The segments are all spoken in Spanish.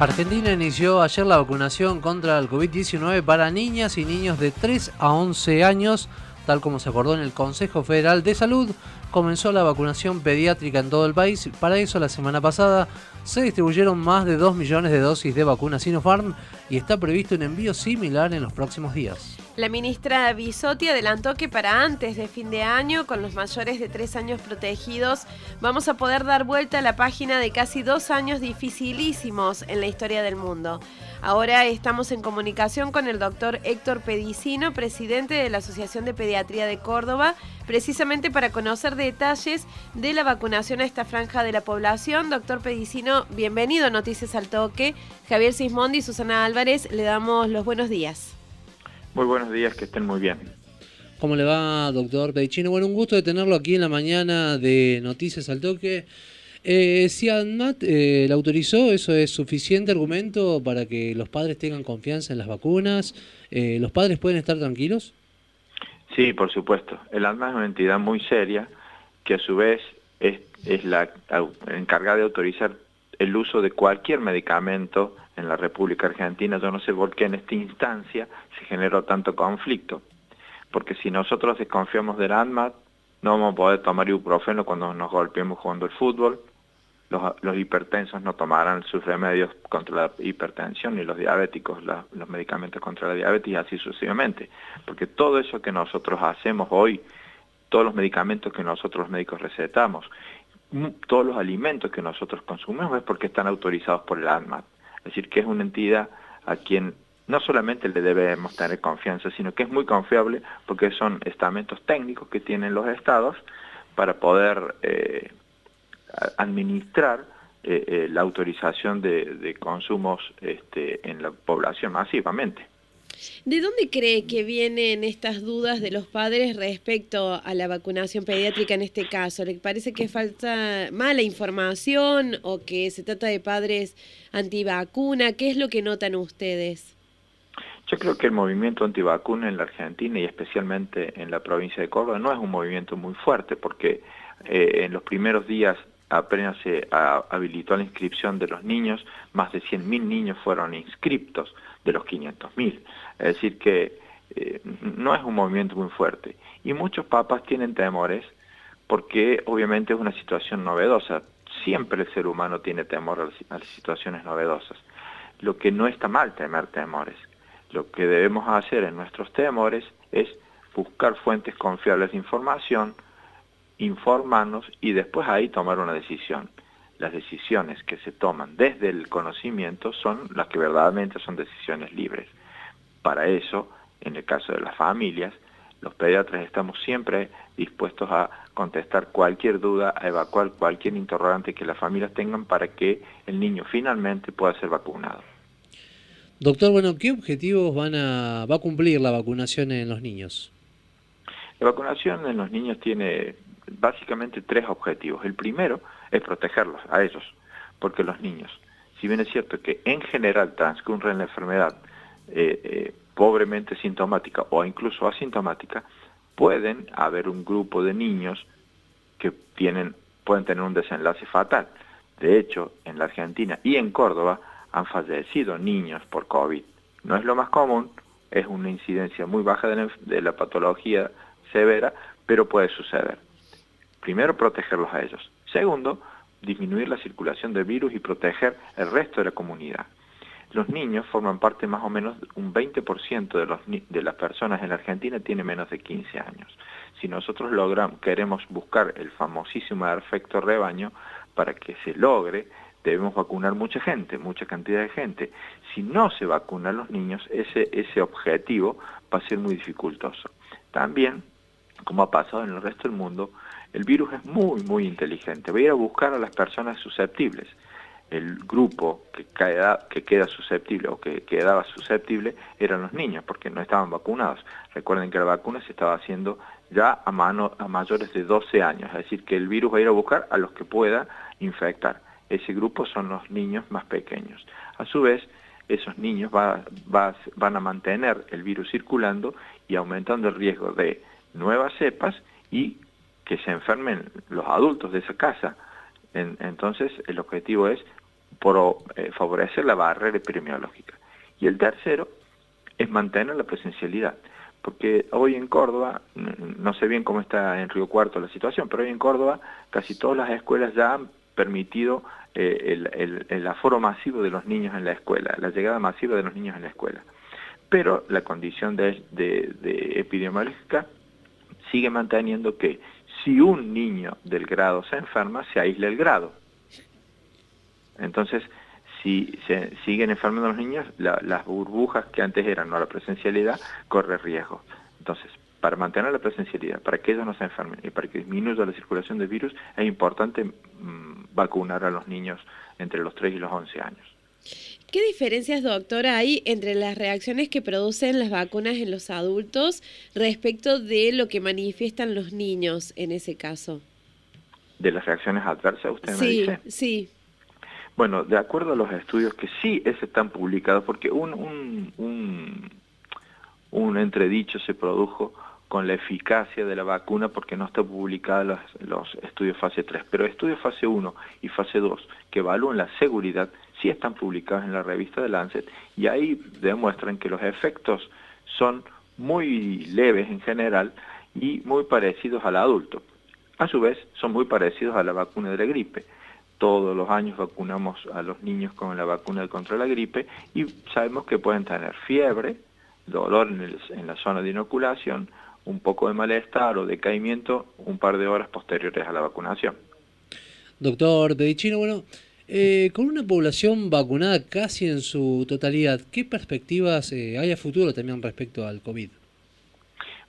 Argentina inició ayer la vacunación contra el COVID-19 para niñas y niños de 3 a 11 años, tal como se acordó en el Consejo Federal de Salud. Comenzó la vacunación pediátrica en todo el país. Para eso, la semana pasada se distribuyeron más de 2 millones de dosis de vacuna Sinopharm y está previsto un envío similar en los próximos días. La ministra Bisotti adelantó que para antes de fin de año, con los mayores de tres años protegidos, vamos a poder dar vuelta a la página de casi dos años dificilísimos en la historia del mundo. Ahora estamos en comunicación con el doctor Héctor Pedicino, presidente de la Asociación de Pediatría de Córdoba, precisamente para conocer detalles de la vacunación a esta franja de la población. Doctor Pedicino, bienvenido a Noticias al Toque. Javier Sismondi y Susana Álvarez, le damos los buenos días. Muy buenos días, que estén muy bien. ¿Cómo le va, doctor Pedichino? Bueno, un gusto de tenerlo aquí en la mañana de Noticias al Toque. Eh, si ANMAT eh, la autorizó, ¿eso es suficiente argumento para que los padres tengan confianza en las vacunas? Eh, ¿Los padres pueden estar tranquilos? Sí, por supuesto. El ANMAT es una entidad muy seria que a su vez es, es la encargada de autorizar el uso de cualquier medicamento en la República Argentina. Yo no sé por qué en esta instancia se generó tanto conflicto. Porque si nosotros desconfiamos del ANMAT, no vamos a poder tomar ibuprofeno cuando nos golpeemos jugando el fútbol, los, hipertensos no tomarán sus remedios contra la hipertensión, ni los diabéticos los medicamentos contra la diabetes y así sucesivamente. Porque todo eso que nosotros hacemos hoy, todos los medicamentos que nosotros los médicos recetamos, todos los alimentos que nosotros consumimos es porque están autorizados por el ANMAT. Es decir, que es una entidad a quien no solamente le debemos tener confianza, sino que es muy confiable porque son estamentos técnicos que tienen los estados para poder eh, administrar eh, eh, la autorización de, consumos este, en la población masivamente. ¿De dónde cree que vienen estas dudas de los padres respecto a la vacunación pediátrica en este caso? ¿Le parece que falta mala información o que se trata de padres antivacuna? ¿Qué es lo que notan ustedes? Yo creo que el movimiento antivacuna en la Argentina y especialmente en la provincia de Córdoba no es un movimiento muy fuerte porque eh, en los primeros días apenas se habilitó la inscripción de los niños, más de 100.000 niños fueron inscriptos de los 500.000. Es decir que eh, no es un movimiento muy fuerte. Y muchos papas tienen temores porque obviamente es una situación novedosa. Siempre el ser humano tiene temor a las situaciones novedosas. Lo que no está mal temer temores. Lo que debemos hacer en nuestros temores es buscar fuentes confiables de información, informarnos y después ahí tomar una decisión. Las decisiones que se toman desde el conocimiento son las que verdaderamente son decisiones libres. Para eso, en el caso de las familias, los pediatras estamos siempre dispuestos a contestar cualquier duda, a evacuar cualquier interrogante que las familias tengan para que el niño finalmente pueda ser vacunado. Doctor, bueno, ¿qué objetivos van a, va a cumplir la vacunación en los niños? La vacunación en los niños tiene básicamente tres objetivos. El primero es protegerlos a ellos, porque los niños, si bien es cierto que en general transcurren la enfermedad eh, eh, pobremente sintomática o incluso asintomática, pueden haber un grupo de niños que tienen, pueden tener un desenlace fatal. De hecho, en la Argentina y en Córdoba han fallecido niños por COVID. No es lo más común, es una incidencia muy baja de la patología severa, pero puede suceder. Primero, protegerlos a ellos. Segundo, disminuir la circulación del virus y proteger el resto de la comunidad. Los niños forman parte más o menos, un 20% de, las personas en la Argentina tiene menos de 15 años. Si nosotros queremos buscar el famosísimo efecto rebaño, para que se logre, debemos vacunar mucha gente, mucha cantidad de gente. Si no se vacunan los niños, ese objetivo va a ser muy dificultoso. También, como ha pasado en el resto del mundo, el virus es muy, muy inteligente. Va a ir a buscar a las personas susceptibles. El grupo que, queda, que queda susceptible o que quedaba susceptible eran los niños, porque no estaban vacunados. Recuerden que la vacuna se estaba haciendo ya a, mano, a mayores de 12 años, es decir, que el virus va a ir a buscar a los que pueda infectar. Ese grupo son los niños más pequeños. A su vez, esos niños van a mantener el virus circulando y aumentando el riesgo de nuevas cepas y que se enfermen los adultos de esa casa. entonces el objetivo es por eh, favorecer la barrera epidemiológica. Y el tercero es mantener la presencialidad. Porque hoy en Córdoba, no sé bien cómo está en Río Cuarto la situación, pero hoy en Córdoba casi todas las escuelas ya han permitido eh, el, aforo masivo de los niños en la escuela, la llegada masiva de los niños en la escuela. Pero la condición de epidemiológica sigue manteniendo que si un niño del grado se enferma, se aísla el grado. Entonces, si se siguen enfermando los niños, las burbujas que antes eran no la presencialidad, corre riesgo. Entonces, para mantener la presencialidad, para que ellos no se enfermen y para que disminuya la circulación del virus, es importante mm, vacunar a los niños entre los 3 y los 11 años. ¿Qué diferencias, doctora, hay entre las reacciones que producen las vacunas en los adultos respecto de lo que manifiestan los niños en ese caso? ¿De las reacciones adversas, usted me dice? Sí, sí. Bueno, de acuerdo a los estudios que sí están publicados, porque un, un, un, un, entredicho se produjo con la eficacia de la vacuna porque no están publicados los, los, estudios fase 3, pero estudios fase 1 y fase 2 que evalúan la seguridad sí están publicados en la revista de Lancet y ahí demuestran que los efectos son muy leves en general y muy parecidos al adulto. A su vez, son muy parecidos a la vacuna de la gripe todos los años vacunamos a los niños con la vacuna contra la gripe y sabemos que pueden tener fiebre, dolor en, la zona de inoculación, un poco de malestar o decaimiento un par de horas posteriores a la vacunación. Doctor Pedicino, bueno, eh, con una población vacunada casi en su totalidad, ¿qué perspectivas eh, hay a futuro también respecto al COVID?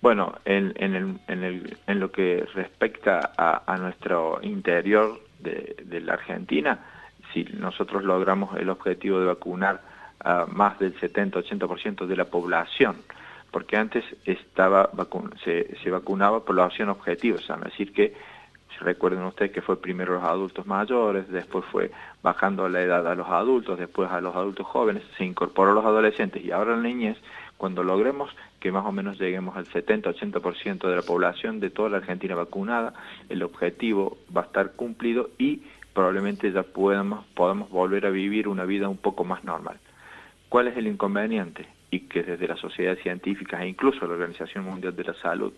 Bueno, en, en, lo que respecta a, nuestro interior de, la Argentina, si nosotros logramos el objetivo de vacunar a más del 70-80% de la población, porque antes estaba se, se, vacunaba población objetiva, o sea, es decir que, recuerden ustedes que fue primero los adultos mayores, después fue bajando la edad a los adultos, después a los adultos jóvenes, se incorporó a los adolescentes y ahora la niñez, cuando logremos que más o menos lleguemos al 70-80% de la población de toda la Argentina vacunada, el objetivo va a estar cumplido y probablemente ya podamos, podamos volver a vivir una vida un poco más normal. ¿Cuál es el inconveniente? Y que desde las sociedades científicas e incluso la Organización Mundial de la Salud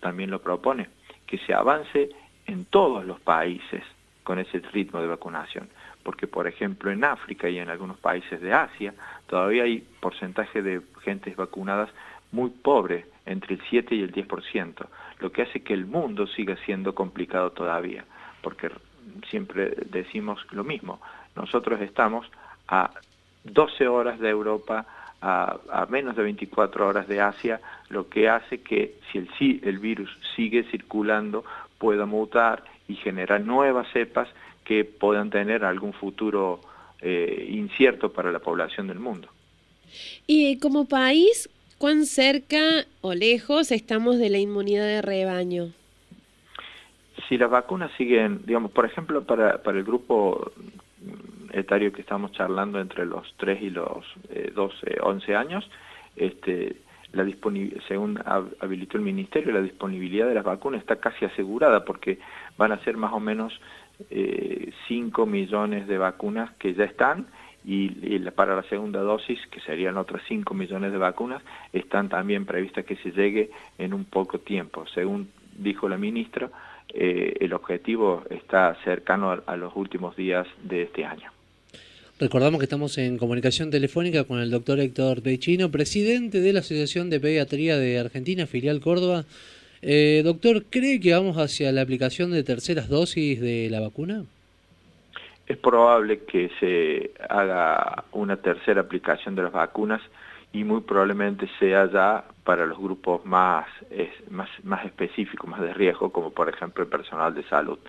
también lo propone, que se avance en todos los países con ese ritmo de vacunación. Porque, por ejemplo, en África y en algunos países de Asia todavía hay porcentaje de gentes vacunadas muy pobre, entre el 7 y el 10%, lo que hace que el mundo siga siendo complicado todavía, porque siempre decimos lo mismo, nosotros estamos a 12 horas de Europa, a, menos de 24 horas de Asia, lo que hace que si el, virus sigue circulando pueda mutar y generar nuevas cepas que puedan tener algún futuro eh, incierto para la población del mundo. Y como país, ¿Cuán cerca o lejos estamos de la inmunidad de rebaño? Si las vacunas siguen, digamos, por ejemplo, para, para el grupo etario que estamos charlando entre los 3 y los 12, eh, 11 años, este, según habilitó el Ministerio, la disponibilidad de las vacunas está casi asegurada porque van a ser más o menos eh, 5 millones de vacunas que ya están y, para la segunda dosis, que serían otras 5 millones de vacunas, están también previstas que se llegue en un poco tiempo. Según dijo la ministra, eh, el objetivo está cercano a, los últimos días de este año. Recordamos que estamos en comunicación telefónica con el doctor Héctor Pechino, presidente de la Asociación de Pediatría de Argentina, filial Córdoba. Eh, doctor, ¿cree que vamos hacia la aplicación de terceras dosis de la vacuna? es probable que se haga una tercera aplicación de las vacunas y muy probablemente sea ya para los grupos más, más, más específicos, más de riesgo, como por ejemplo el personal de salud.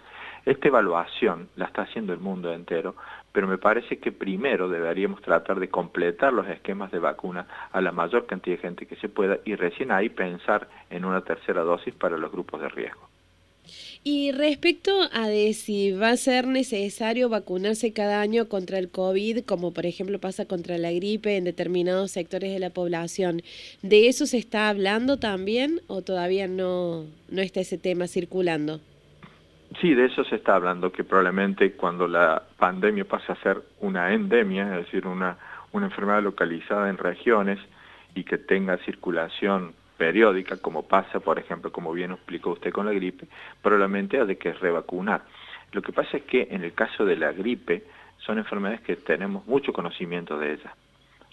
Esta evaluación la está haciendo el mundo entero, pero me parece que primero deberíamos tratar de completar los esquemas de vacuna a la mayor cantidad de gente que se pueda y recién ahí pensar en una tercera dosis para los grupos de riesgo. Y respecto a de si va a ser necesario vacunarse cada año contra el COVID, como por ejemplo pasa contra la gripe en determinados sectores de la población, ¿de eso se está hablando también o todavía no, no está ese tema circulando? Sí, de eso se está hablando, que probablemente cuando la pandemia pase a ser una endemia, es decir, una, una enfermedad localizada en regiones y que tenga circulación periódica, como pasa, por ejemplo, como bien explicó usted con la gripe, probablemente hay que revacunar. Lo que pasa es que en el caso de la gripe, son enfermedades que tenemos mucho conocimiento de ellas.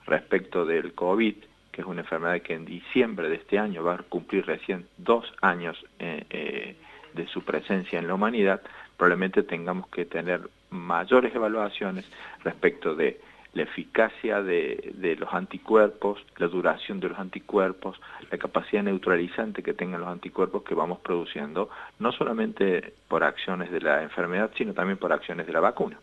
Respecto del COVID, que es una enfermedad que en diciembre de este año va a cumplir recién dos años eh, eh, de su presencia en la humanidad, probablemente tengamos que tener mayores evaluaciones respecto de la eficacia de, de, los anticuerpos, la duración de los anticuerpos, la capacidad neutralizante que tengan los anticuerpos que vamos produciendo, no solamente por acciones de la enfermedad, sino también por acciones de la vacuna.